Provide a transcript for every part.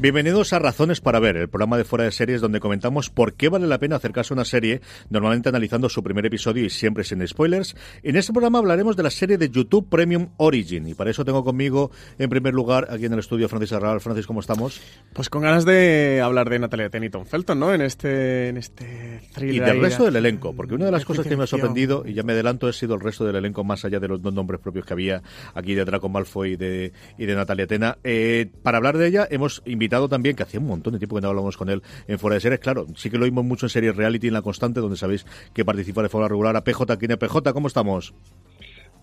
Bienvenidos a Razones para Ver, el programa de fuera de series donde comentamos por qué vale la pena acercarse a una serie, normalmente analizando su primer episodio y siempre sin spoilers. En este programa hablaremos de la serie de YouTube Premium Origin y para eso tengo conmigo, en primer lugar, aquí en el estudio, Francis Arral. Francis, ¿cómo estamos? Pues con ganas de hablar de Natalia Teniton Felton, ¿no? En este, en este thriller. Y del resto del elenco, porque una de las cosas que me ha sorprendido, y ya me adelanto, ha sido el resto del elenco, más allá de los dos nombres propios que había aquí de Draco Malfoy y de, y de Natalia Tena. Eh, para hablar de ella, hemos invitado también, que hacía un montón de tiempo que no hablamos con él en Fuera de Series. Claro, sí que lo vimos mucho en series reality en La Constante, donde sabéis que participa de forma regular a PJ. ¿Quién es PJ? ¿Cómo estamos?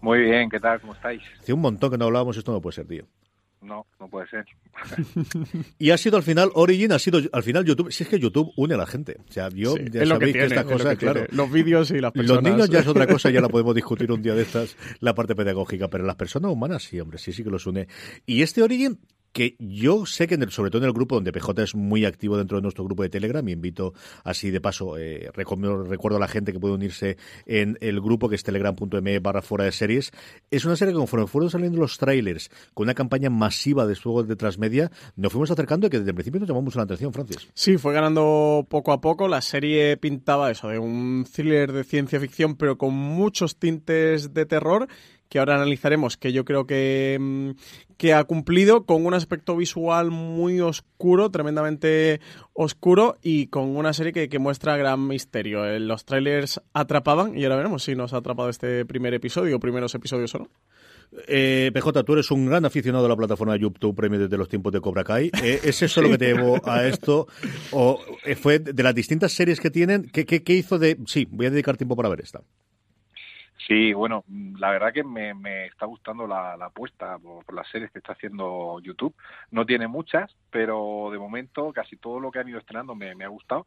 Muy bien, ¿qué tal? ¿Cómo estáis? Hace un montón que no hablábamos, esto no puede ser, tío. No, no puede ser. y ha sido al final Origin, ha sido al final YouTube. Si es que YouTube une a la gente. O sea, yo Sí, ya es lo que sabéis que, tiene, esta es lo cosa, que claro. tiene. Los vídeos y las personas. Los niños ya es otra cosa, ya la podemos discutir un día de estas, la parte pedagógica, pero las personas humanas sí, hombre, sí, sí que los une. Y este Origin, que yo sé que en sobre todo en el grupo donde PJ es muy activo dentro de nuestro grupo de Telegram y invito así de paso eh, recom- recuerdo a la gente que puede unirse en el grupo que es telegram.me barra fuera de series es una serie que conforme fueron saliendo los trailers con una campaña masiva de juegos de transmedia nos fuimos acercando y que desde el principio nos llamó mucho la atención Francis Sí, fue ganando poco a poco. La serie pintaba eso, de un thriller de ciencia ficción, pero con muchos tintes de terror, que ahora analizaremos, que yo creo que, mm, que ha cumplido con un aspecto visual muy oscuro, tremendamente oscuro, y con una serie que, que muestra gran misterio. Eh, Los trailers atrapaban, y ahora veremos si nos ha atrapado este primer episodio, o primeros episodios o no. Eh, PJ, tú eres un gran aficionado a la plataforma de YouTube Premium desde los tiempos de Cobra Kai. Eh, ¿Es eso lo que te llevó a esto? ¿O eh, fue de las distintas series que tienen? ¿qué, qué, qué hizo de.? Sí, voy a dedicar tiempo para ver esta. Sí, bueno, la verdad que me, me está gustando la, apuesta por, las series que está haciendo YouTube. No tiene muchas, pero de momento casi todo lo que han ido estrenando me, ha gustado.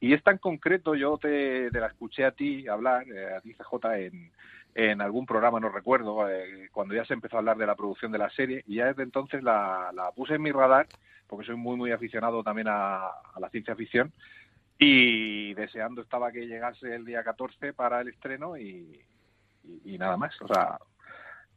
Y esta en concreto yo te, la escuché a ti hablar, eh, a ti CJ, en, algún programa, no recuerdo, eh, cuando ya se empezó a hablar de la producción de la serie y ya desde entonces la, la puse en mi radar porque soy muy, muy aficionado también a la ciencia ficción y deseando estaba que llegase el día 14 para el estreno y, y, nada más, o sea,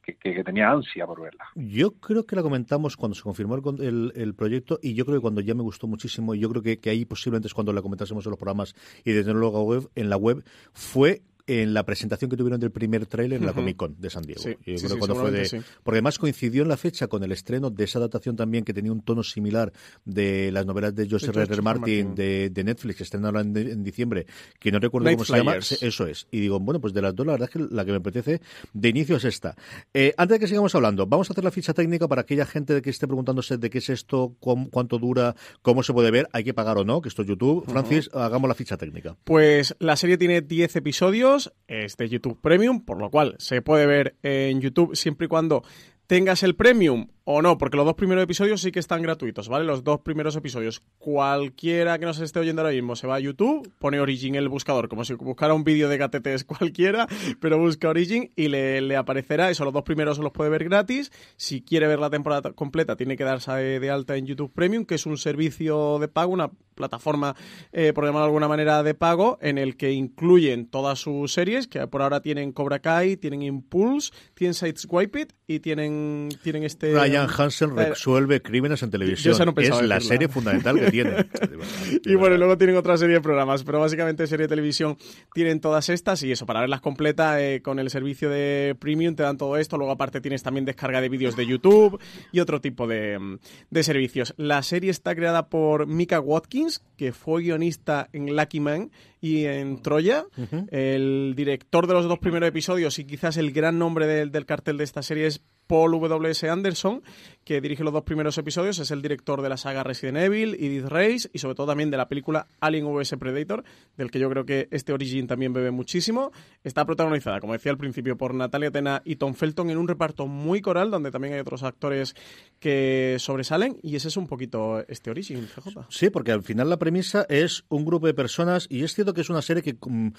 que, que, tenía ansia por verla. Yo creo que la comentamos cuando se confirmó el, el- proyecto y yo creo que cuando ya me gustó muchísimo y yo creo que, que ahí posiblemente es cuando la comentásemos en los programas y desde luego en la web fue en la presentación que tuvieron del primer tráiler en la. Comic Con de San Diego. Sí, Yo sí, creo sí, cuando fue de, seguramente sí. porque además coincidió en la fecha con el estreno de esa adaptación también que tenía un tono similar de las novelas de Joseph R. Martin, de, de Netflix que estrenan ahora en, en diciembre, que no recuerdo Night cómo se llama. Eso es. Y digo, bueno, pues de las dos, la verdad es que la que me apetece de inicio es esta. Eh, antes de que sigamos hablando, vamos a hacer la ficha técnica para aquella gente que esté preguntándose de qué es esto, cuán- cuánto dura, cómo se puede ver, hay que pagar o no, que esto es YouTube. Francis, hagamos la ficha técnica. Pues la serie tiene 10 episodios, es de YouTube Premium, por lo cual se puede ver en YouTube siempre y cuando tengas el premium o no, porque los dos primeros episodios sí que están gratuitos, ¿vale? Los dos primeros episodios. Cualquiera que nos esté oyendo ahora mismo se va a YouTube, pone Origin en el buscador, como si buscara un vídeo de gatetes cualquiera, pero busca Origin y le, aparecerá eso. Los dos primeros los puede ver gratis. Si quiere ver la temporada completa, tiene que darse de, alta en YouTube Premium, que es un servicio de pago, una plataforma, eh, por llamarlo de alguna manera, de pago, en el que incluyen todas sus series, que por ahora tienen Cobra Kai, tienen Impulse, tienen Sideswipe It y tienen, tienen este... Hansen eh, resuelve crímenes en televisión. es la serie fundamental que tiene. y bueno, luego tienen otra serie de programas, pero básicamente serie de televisión tienen todas estas y eso, para verlas completa eh, con el servicio de Premium te dan todo esto. Luego aparte tienes también descarga de vídeos de YouTube y otro tipo de, de servicios. La serie está creada por Mika Watkins, que fue guionista en Lucky Man y en Troya. El director de los dos primeros episodios y quizás el gran nombre del cartel de esta serie es Paul W.S. Anderson, que dirige los dos primeros episodios, es el director de la saga Resident Evil, Edith Race y sobre todo también de la película Alien vs Predator, del que yo creo que este Origin también bebe muchísimo. Está protagonizada, como decía al principio, por Natalia Tena y Tom Felton en un reparto muy coral, donde también hay otros actores que sobresalen, y ese es un poquito este Origin, CJ. Sí, porque al final la premisa es un grupo de personas, y es cierto que es una serie que mm,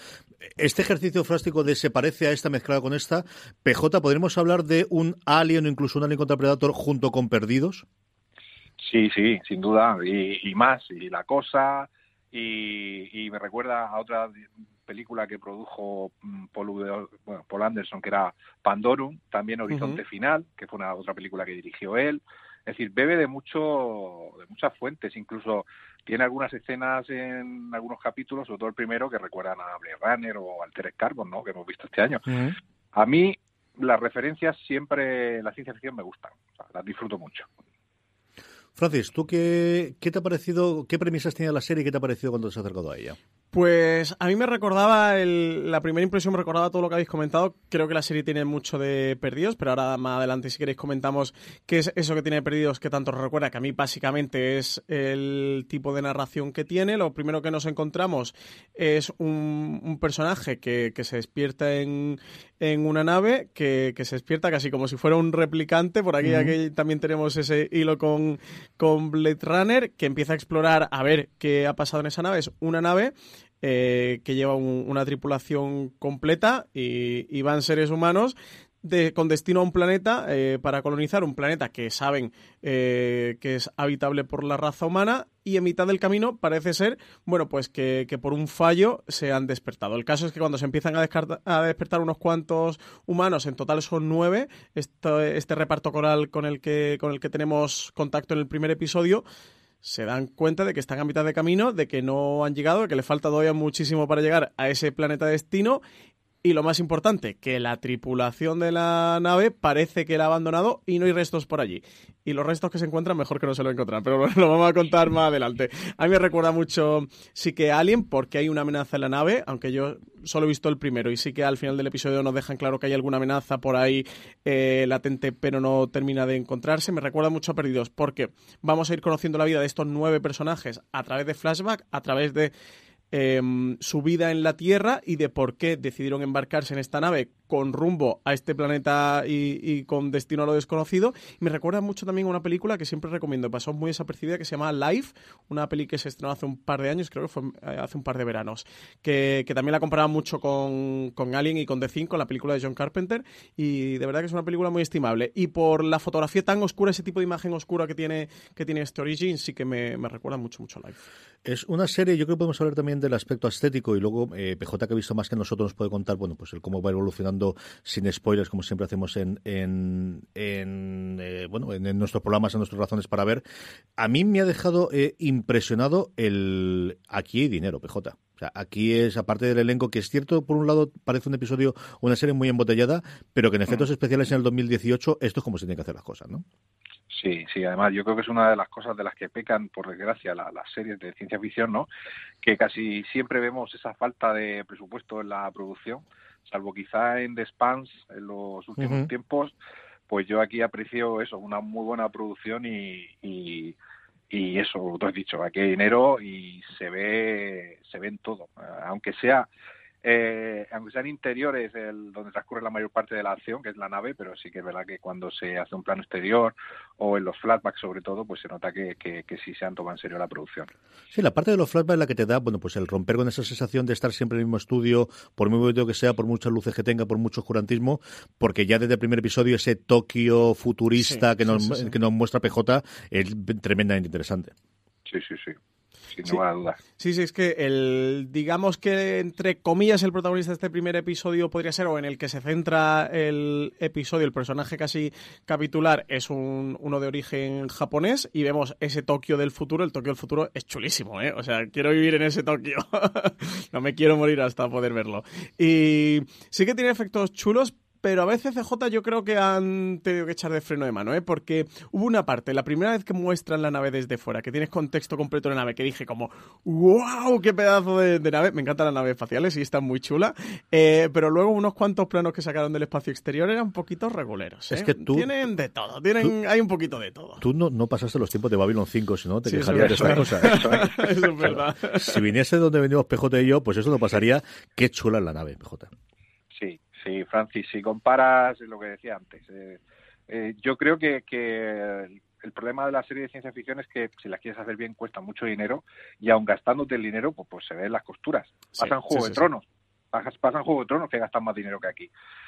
este ejercicio frástico de se parece a esta mezclada con esta, PJ, podríamos hablar de un Alien o incluso un Alien contra Predator junto con Perdidos? Sí, sí, sin duda, y, más, y La Cosa, y, me recuerda a otra película que produjo mm, Paul, Paul Anderson, que era Pandorum, también Horizonte Final, que fue una otra película que dirigió él. Es decir, bebe de mucho, de muchas fuentes, incluso tiene algunas escenas en algunos capítulos, sobre todo el primero, que recuerdan a Blade Runner o Altered Carbon, ¿no? que hemos visto este año. A mí las referencias siempre, la ciencia ficción me gustan, las disfruto mucho. Francis, ¿tú qué, qué te ha parecido, qué premisas tenía la serie y qué te ha parecido cuando te has acercado a ella? Pues a mí me recordaba, el, la primera impresión me recordaba todo lo que habéis comentado. Creo que la serie tiene mucho de perdidos, pero ahora más adelante, si queréis, comentamos qué es eso que tiene perdidos que tanto recuerda, que a mí básicamente es el tipo de narración que tiene. Lo primero que nos encontramos es un, personaje que, se despierta en, una nave, que, se despierta casi como si fuera un replicante. Por aquí, aquí también tenemos ese hilo con, con Blade Runner, que empieza a explorar a ver qué ha pasado en esa nave. Es una nave eh, que lleva una tripulación completa y, van seres humanos de, con destino a un planeta eh, para colonizar un planeta que saben eh, que es habitable por la raza humana y en mitad del camino parece ser, bueno, pues que, por un fallo se han despertado. El caso es que cuando se empiezan a, a despertar unos cuantos humanos, en total son nueve, este reparto coral con el, que, con el que tenemos contacto en el primer episodio, se dan cuenta de que están a mitad de camino, de que no han llegado, de que le falta todavía muchísimo para llegar a ese planeta destino y lo más importante, que la tripulación de la nave parece que la ha abandonado y no hay restos por allí. Y los restos que se encuentran, mejor que no se lo encuentran, pero lo vamos a contar más adelante. A mí me recuerda mucho, sí que Alien, porque hay una amenaza en la nave, aunque yo solo he visto el primero, y sí que al final del episodio nos dejan claro que hay alguna amenaza por ahí eh, latente, pero no termina de encontrarse. Me recuerda mucho a Perdidos, porque vamos a ir conociendo la vida de estos nueve personajes a través de flashback, a través de Em, su vida en la Tierra y de por qué decidieron embarcarse en esta nave con rumbo a este planeta y, con destino a lo desconocido. me recuerda mucho también a una película que siempre recomiendo, pasó muy desapercibida, que se llama Life, una peli que se estrenó hace un par de años, creo que fue eh, hace un par de veranos, que, también la comparaba mucho con, con Alien y con The Thing, con la película de John Carpenter, y de verdad que es una película muy estimable. Y por la fotografía tan oscura, ese tipo de imagen oscura que tiene, que tiene este Origin, sí que me, me recuerda mucho, mucho a Life. Es una serie, yo creo que podemos hablar también del aspecto estético y luego eh, PJ que ha visto más que nosotros nos puede contar, bueno, pues el cómo va evolucionando sin spoilers, como siempre hacemos en, en, en eh, bueno, en, nuestros programas, en nuestras razones para ver. A mí me ha dejado eh, impresionado el aquí hay dinero, PJ. O sea, aquí es, aparte del elenco, que es cierto, por un lado, parece un episodio, una serie muy embotellada, pero que en efectos especiales en el 2018 esto es como se tienen que hacer las cosas, ¿no? Sí, sí, además yo creo que es una de las cosas de las que pecan, por desgracia, las series de ciencia ficción, ¿no? Que casi siempre vemos esa falta de presupuesto en la producción, salvo quizá en The Spans en los últimos tiempos, pues yo aquí aprecio eso, una muy buena producción y, y, y eso, tú has dicho, aquí hay dinero y se ve, se ve en todo, aunque sea eh, aunque sean interiores el, donde transcurre la mayor parte de la acción, que es la nave, pero sí que es verdad que cuando se hace un plano exterior o en los flashbacks sobre todo, pues se nota que, que, que sí se han tomado en serio la producción. Sí, la parte de los flashbacks es la que te da, bueno, pues el romper con esa sensación de estar siempre en el mismo estudio, por muy bonito que sea, por muchas luces que tenga, por mucho oscurantismo, porque ya desde el primer episodio ese Tokio futurista que, nos, que nos muestra PJ es tremendamente interesante. Sí, sí, sí sin sí. Sí, sí, es que el, digamos que entre comillas el protagonista de este primer episodio podría ser, o en el que se centra el episodio, el personaje casi capitular es un, uno de origen japonés y vemos ese Tokio del futuro, el Tokio del futuro es chulísimo, ¿eh? O sea, quiero vivir en ese Tokio, no me quiero morir hasta poder verlo. Y sí que tiene efectos chulos, pero a veces CJ yo creo que han tenido que echar de freno de mano, ¿eh? porque hubo una parte, la primera vez que muestran la nave desde fuera, que tienes contexto completo de la nave, que dije como, wow, qué pedazo de, de nave, me encantan las naves espaciales y están muy chulas, eh, pero luego unos cuantos planos que sacaron del espacio exterior eran un poquito reguleros. ¿eh? Es que tú... Tienen de todo, tienen, tú, hay un poquito de todo. Tú no, no pasaste los tiempos de Babylon 5, si no te sí, quejarías de esta cosa. eso es verdad. Si viniese donde venimos PJ y yo, pues eso no pasaría. Qué chula es la nave, PJ. Sí, Francis, si comparas lo que decía antes, eh, eh, yo creo que, que, el problema de la serie de ciencia ficción es que si la quieres hacer bien cuesta mucho dinero y aun gastándote el dinero, pues, pues se ven las costuras. Pasan sí, Juego sí, de sí, Tronos, pasan Juego de Tronos que gastan más dinero que aquí.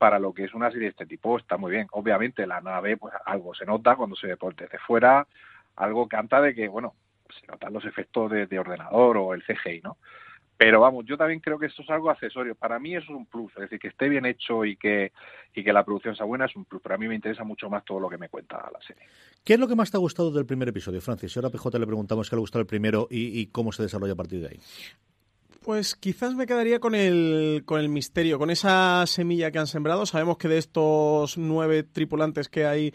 Para lo que es una serie de este tipo está muy bien. Obviamente la nave, pues algo se nota cuando se ve por fuera, algo canta de que, bueno, se notan los efectos de, de ordenador o el CGI, ¿no? Pero vamos, yo también creo que esto es algo accesorio. Para mí eso es un plus, es decir, que esté bien hecho y que, y que la producción sea buena es un plus. Pero a mí me interesa mucho más todo lo que me cuenta la serie. ¿Qué es lo que más te ha gustado del primer episodio, Francis? Ahora a PJ le preguntamos qué le gustó el primero y, y cómo se desarrolla a partir de ahí. Pues quizás me quedaría con el, con el misterio, con esa semilla que han sembrado. Sabemos que de estos nueve tripulantes que hay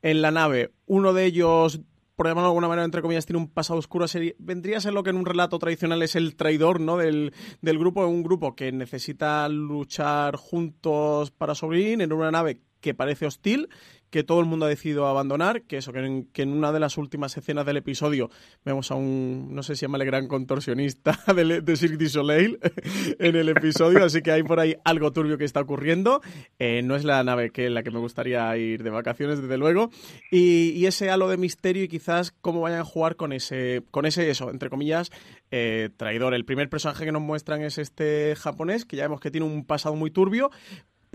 en la nave, uno de ellos por llamarlo de alguna manera, entre comillas, tiene un pasado oscuro, sería, vendría a ser lo que en un relato tradicional es el traidor ¿no? del, del grupo, un grupo que necesita luchar juntos para sobrevivir en una nave que parece hostil, que todo el mundo ha decidido abandonar, que eso, que en, una de las últimas escenas del episodio vemos a un, no sé si llama el gran contorsionista de, de Cirque du Soleil en el episodio, así que hay por ahí algo turbio que está ocurriendo. Eh, no es la nave que en la que me gustaría ir de vacaciones, desde luego. Y, y, ese halo de misterio y quizás cómo vayan a jugar con ese, con ese eso, entre comillas, eh, traidor. El primer personaje que nos muestran es este japonés, que ya vemos que tiene un pasado muy turbio,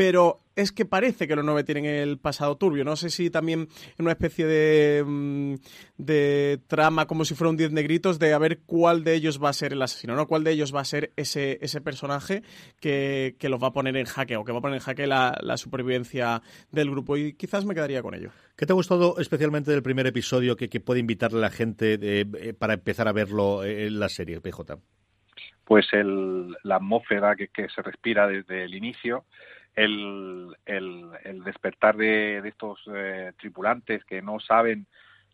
pero es que parece que los nueve tienen el pasado turbio. No sé si también en una especie de, mm, de trama, como si fuera un diez negritos, de a ver cuál de ellos va a ser el asesino, ¿no? Cuál de ellos va a ser ese, ese personaje que, que los va a poner en jaque o que va a poner en jaque la, la supervivencia del grupo. Y quizás me quedaría con ello. ¿Qué te ha gustado especialmente del primer episodio que, que puede invitarle a la gente de, eh, para empezar a verlo en la serie, PJ? Pues el, la atmósfera que, que se respira desde el inicio el, el, el despertar de, de estos eh, tripulantes que no saben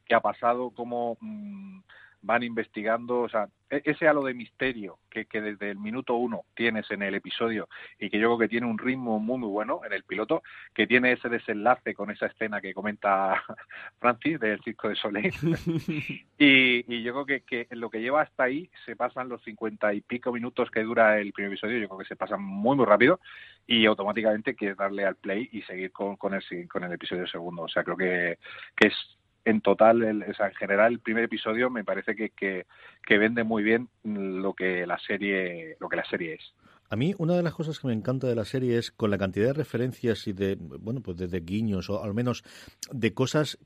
qué ha pasado, cómo mmm, van investigando, o sea, ese halo de misterio que, que, desde el minuto uno tienes en el episodio y que yo creo que tiene un ritmo muy muy bueno en el piloto, que tiene ese desenlace con esa escena que comenta Francis del Circo de Soleil. y, y, yo creo que, que lo que lleva hasta ahí se pasan los cincuenta y pico minutos que dura el primer episodio, yo creo que se pasan muy muy rápido y automáticamente quieres darle al play y seguir con, con, el, con el episodio segundo. O sea, creo que, que es en total, el, o sea, en general, el primer episodio me parece que, que, vende muy bien lo que la serie, lo que la serie es. A mí una de las cosas que me encanta de la serie es con la cantidad de referencias y de bueno pues de guiños o al menos de cosas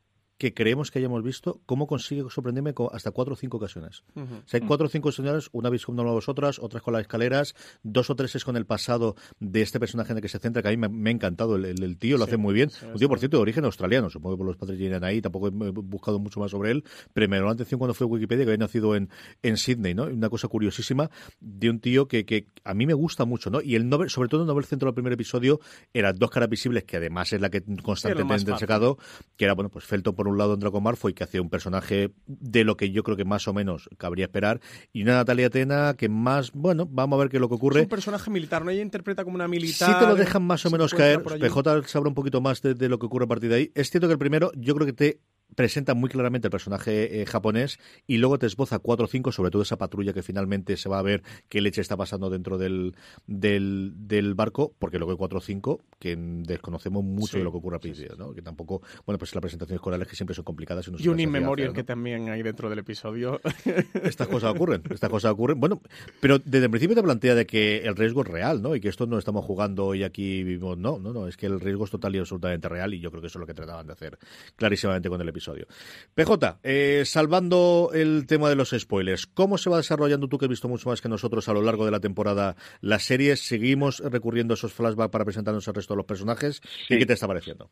que creemos que hayamos visto, cómo consigue sorprenderme con hasta cuatro o cinco ocasiones. O sea, hay cuatro o cinco señales, una vez con vosotras, otras con las escaleras, dos o tres es con el pasado de este personaje en el que se centra, que a mí me, ha encantado. El, tío lo hace muy bien. un tío, por cierto, de origen australiano, supongo que por los padres llegan ahí, tampoco he buscado mucho más sobre él, pero me llamó la atención cuando fue Wikipedia que había nacido en, en Sydney, ¿no? Una cosa curiosísima de un tío que, que a mí me gusta mucho, ¿no? Y el Nobel, sobre todo el Nobel Centro del primer episodio, eran dos caras visibles, que además es la que constantemente han sacado, que era, bueno, pues Felton por un lado en Draco Malfoy, que hacía un personaje de lo que yo creo que más o menos cabría esperar, y una Natalia Atena que más, bueno, vamos a ver qué es lo que ocurre. Es un personaje militar, ¿no? Ella interpreta como una militar. Sí te lo dejan más o menos caer, PJ sabrá un poquito más de, de, lo que ocurre a partir de ahí. Es cierto que el primero, yo creo que te presenta muy claramente el personaje eh, japonés y luego te esboza cuatro o cinco, sobre todo esa patrulla que finalmente se va a ver qué leche está pasando dentro del, del, del barco, porque luego hay cuatro o cinco que desconocemos mucho de lo que ocurre a principio, ¿no? Que tampoco, bueno, pues las presentaciones corales que siempre son complicadas. Y, un inmemorial que también hay dentro del episodio. Estas cosas ocurren, estas cosas ocurren. Bueno, pero desde el principio te plantea de que el riesgo es real, ¿no? Y que esto no estamos jugando y aquí vivimos, no, no, no, es que el riesgo es total y absolutamente real y yo creo que eso es lo que trataban de hacer clarísimamente con el episodio episodio. PJ, eh, salvando el tema de los spoilers, ¿cómo se va desarrollando tú que has visto mucho más que nosotros a lo largo de la temporada las series? ¿Seguimos recurriendo a esos flashbacks para presentarnos el resto de los personajes? ¿Y qué te está pareciendo?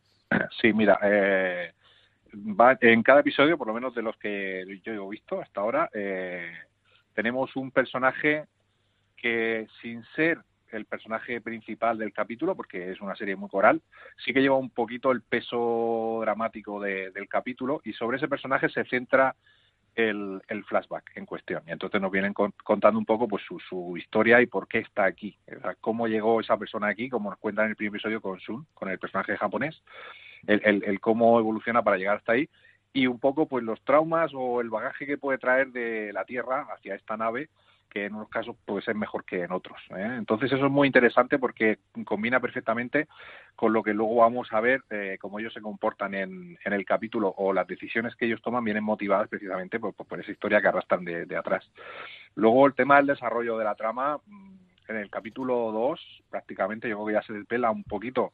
Sí, mira, eh, en cada episodio, por lo menos de los que yo he visto hasta ahora, eh, tenemos un personaje que sin ser el personaje principal del capítulo, porque es una serie muy coral, sí que lleva un poquito el peso dramático del capítulo y sobre ese personaje se centra el, flashback en cuestión. Y entonces nos vienen contando un poco pues su, historia y por qué está aquí, cómo llegó esa persona aquí, como nos cuentan en el primer episodio con Sun, con el personaje japonés, el, el cómo evoluciona para llegar hasta ahí y un poco pues los traumas o el bagaje que puede traer de la Tierra hacia esta nave que en unos casos puede ser mejor que en otros. ¿eh? Entonces eso es muy interesante porque combina perfectamente con lo que luego vamos a ver eh, cómo ellos se comportan en, en, el capítulo o las decisiones que ellos toman vienen motivadas precisamente por, por esa historia que arrastran de, de, atrás. Luego el tema del desarrollo de la trama, mm, en el capítulo 2 prácticamente yo creo que ya se despela un poquito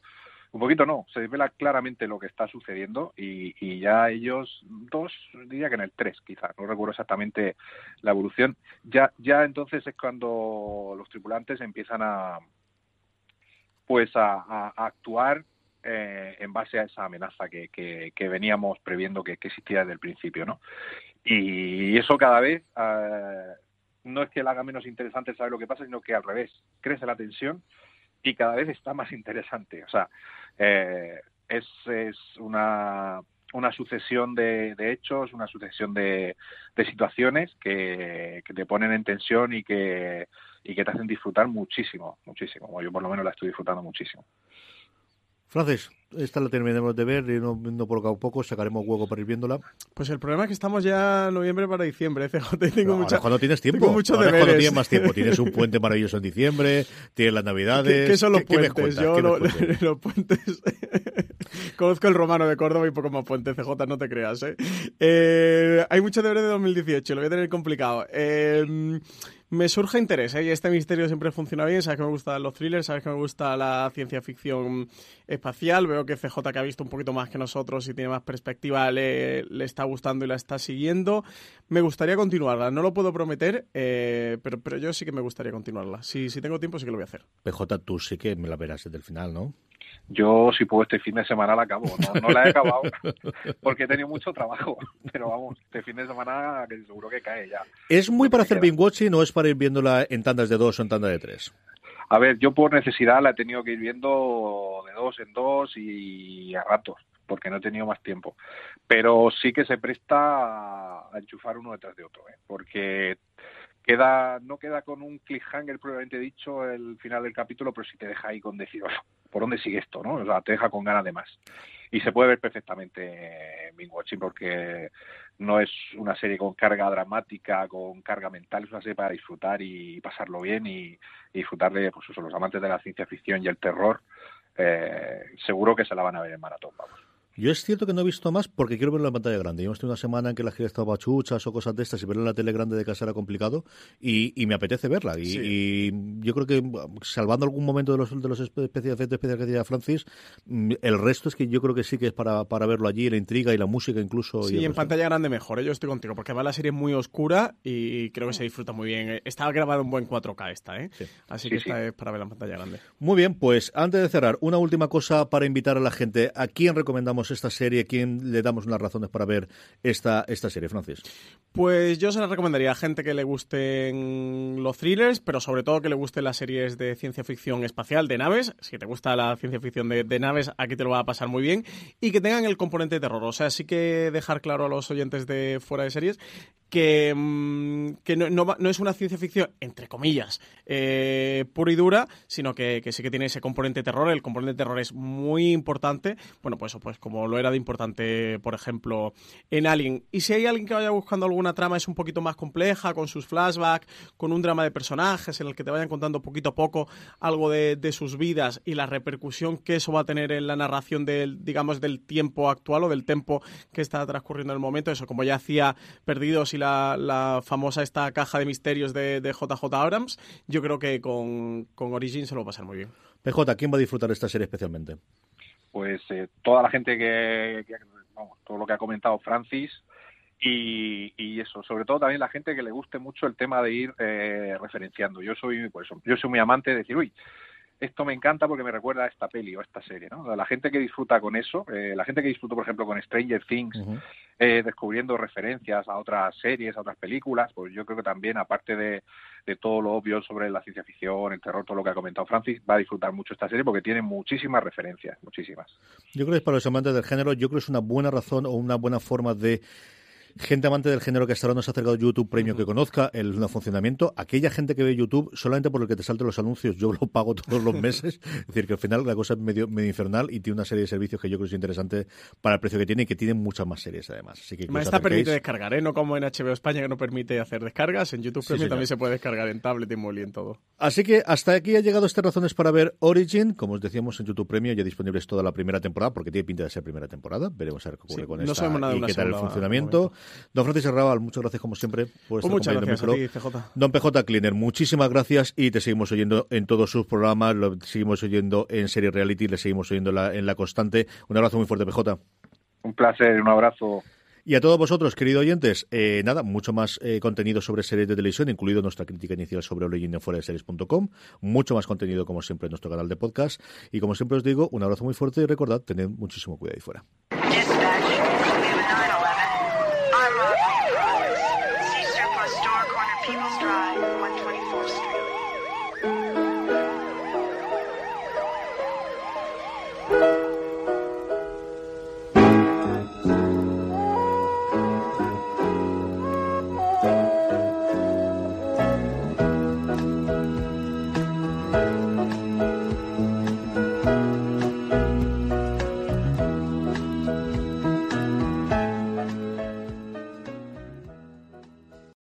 un poquito no, se desvela claramente lo que está sucediendo y, ya ellos, dos, diría que en el tres quizás, no recuerdo exactamente la evolución, ya, ya entonces es cuando los tripulantes empiezan a pues a, actuar eh, en base a esa amenaza que, que, veníamos previendo que, existía desde el principio, ¿no? Y eso cada vez eh, no es que la haga menos interesante saber lo que pasa, sino que al revés, crece la tensión y cada vez está más interesante. O sea, eh, es, es una, una sucesión de, hechos, una sucesión de, de situaciones que, que, te ponen en tensión y que, y que te hacen disfrutar muchísimo, muchísimo. Yo por lo menos la estoy disfrutando muchísimo. Francis, esta la terminaremos de ver y no, no por a poco sacaremos hueco para ir viéndola. Pues el problema es que estamos ya noviembre para diciembre, CJ. Tengo mucha, cuando tienes tiempo. Mucho ahora cuando tienes más tiempo. Tienes un puente maravilloso en diciembre, tienes las navidades. ¿Qué, son los puentes? Yo los puentes... Conozco el romano de Córdoba y poco más puente, CJ, no te creas, ¿eh? eh hay mucho deber de 2018, lo voy a tener complicado. Eh, me surge interés, ¿eh? y este misterio siempre funciona bien, sabes que me gustan los thrillers, sabes que me gusta la ciencia ficción espacial, veo que CJ que ha visto un poquito más que nosotros y tiene más perspectiva le, está gustando y la está siguiendo. Me gustaría continuarla, no lo puedo prometer, eh, pero, pero yo sí que me gustaría continuarla. Si, si tengo tiempo sí que lo voy a hacer. PJ, tú sí que me la verás desde el final, ¿no? Yo, si puedo, este fin de semana la acabo. No, la he acabado porque he tenido mucho trabajo. Pero vamos, este fin de semana que seguro que cae ya. ¿Es muy para hacer binge watching o es para ir viéndola en tandas de dos o en tandas de tres? A ver, yo por necesidad la he tenido que ir viendo de dos en dos y a ratos, porque no he tenido más tiempo. Pero sí que se presta a enchufar uno detrás de otro, ¿eh? porque queda no queda con un cliffhanger probablemente dicho el final del capítulo, pero sí te deja ahí con decir, ¿por dónde sigue esto? ¿no? O sea, te deja con ganas de más. Y se puede ver perfectamente en Bing Watching porque no es una serie con carga dramática, con carga mental, es una serie para disfrutar y pasarlo bien y, disfrutar de pues los amantes de la ciencia ficción y el terror. Eh, seguro que se la van a ver en maratón, vamos. Yo es cierto que no he visto más porque quiero verlo en la pantalla grande. Yo estoy una semana en que la gira estaba chuchas o cosas de estas y verlo en la tele grande de casa era complicado y, me apetece verla. Y, yo creo que, salvando algún momento de los, de los efectos especiales que decía Francis, mm, el resto es que yo creo que sí que es para, para verlo allí, la intriga y la música incluso. Sí, en pantalla grande mejor. ¿eh? Yo estoy contigo porque va la serie muy oscura y creo que se disfruta muy bien. Está grabado en buen 4K esta, ¿eh? Así que esta es para ver en pantalla grande. Muy bien, pues antes de cerrar, una última cosa para invitar a la gente. ¿A quién recomendamos esta serie? ¿Quién le damos unas razones para ver esta, esta serie, Francis? Pues yo se la recomendaría a gente que le gusten los thrillers, pero sobre todo que le gusten las series de ciencia ficción espacial, de naves. Si te gusta la ciencia ficción de, de naves, aquí te lo va a pasar muy bien. Y que tengan el componente de terror. O sea, sí que dejar claro a los oyentes de fuera de series que, mm, que no, no, es una ciencia ficción, entre comillas, eh, pura y dura, sino que, sí que tiene ese componente terror. El componente terror es muy importante. Bueno, pues, pues como lo era de importante, por ejemplo, en Alien. Y si hay alguien que vaya buscando alguna trama es un poquito más compleja, con sus flashbacks, con un drama de personajes en el que te vayan contando poquito a poco algo de, de sus vidas y la repercusión que eso va a tener en la narración del, digamos, del tiempo actual o del tiempo que está transcurriendo en el momento. Eso, como ya hacía Perdidos la, famosa esta caja de misterios de, JJ Abrams, yo creo que con, con Origin se lo va a pasar muy bien. PJ, ¿quién va a disfrutar de esta serie especialmente? Pues eh, toda la gente que, vamos, todo lo que ha comentado Francis, y, eso, sobre todo también la gente que le guste mucho el tema de ir eh, referenciando. Yo soy, pues, yo soy muy amante de decir, uy, esto me encanta porque me recuerda a esta peli o a esta serie, ¿no? La gente que disfruta con eso, eh, la gente que disfruta, por ejemplo, con Stranger Things, eh, descubriendo referencias a otras series, a otras películas, pues yo creo que también, aparte de, de, todo lo obvio sobre la ciencia ficción, el terror, todo lo que ha comentado Francis, va a disfrutar mucho esta serie porque tiene muchísimas referencias, muchísimas. Yo creo que para los amantes del género, yo creo que es una buena razón o una buena forma de gente amante del género que hasta ahora no se ha acercado YouTube Premio que conozca el, funcionamiento. Aquella gente que ve YouTube solamente por el que te salten los anuncios, yo lo pago todos los meses. es decir, que al final la cosa es medio, medio infernal y tiene una serie de servicios que yo creo que es interesante para el precio que tiene y que tiene muchas más series además. Así que Esta permite descargar, ¿eh? no como en HBO España que no permite hacer descargas. En YouTube Premium también se puede descargar en tablet y móvil y en todo. Así que hasta aquí ha llegado estas razones para ver Origin. Como os decíamos en YouTube Premium ya disponibles toda la primera temporada porque tiene pinta de ser primera temporada. Veremos a ver qué ocurre con esta y qué tal el funcionamiento. Don Francis muchas gracias como siempre por estar muchas gracias a ti, CJ. Don PJ Cleaner, muchísimas gracias y te seguimos oyendo en todos sus programas, lo seguimos oyendo en Serie Reality, le seguimos oyendo en la constante. Un abrazo muy fuerte, PJ. Un placer, un abrazo. Y a todos vosotros, queridos oyentes, eh, nada, mucho más eh, contenido sobre series de televisión, incluido nuestra crítica inicial sobre Origin en fuera de series.com, mucho más contenido como siempre en nuestro canal de podcast. Y como siempre os digo, un abrazo muy fuerte y recordad, tened muchísimo cuidado ahí fuera.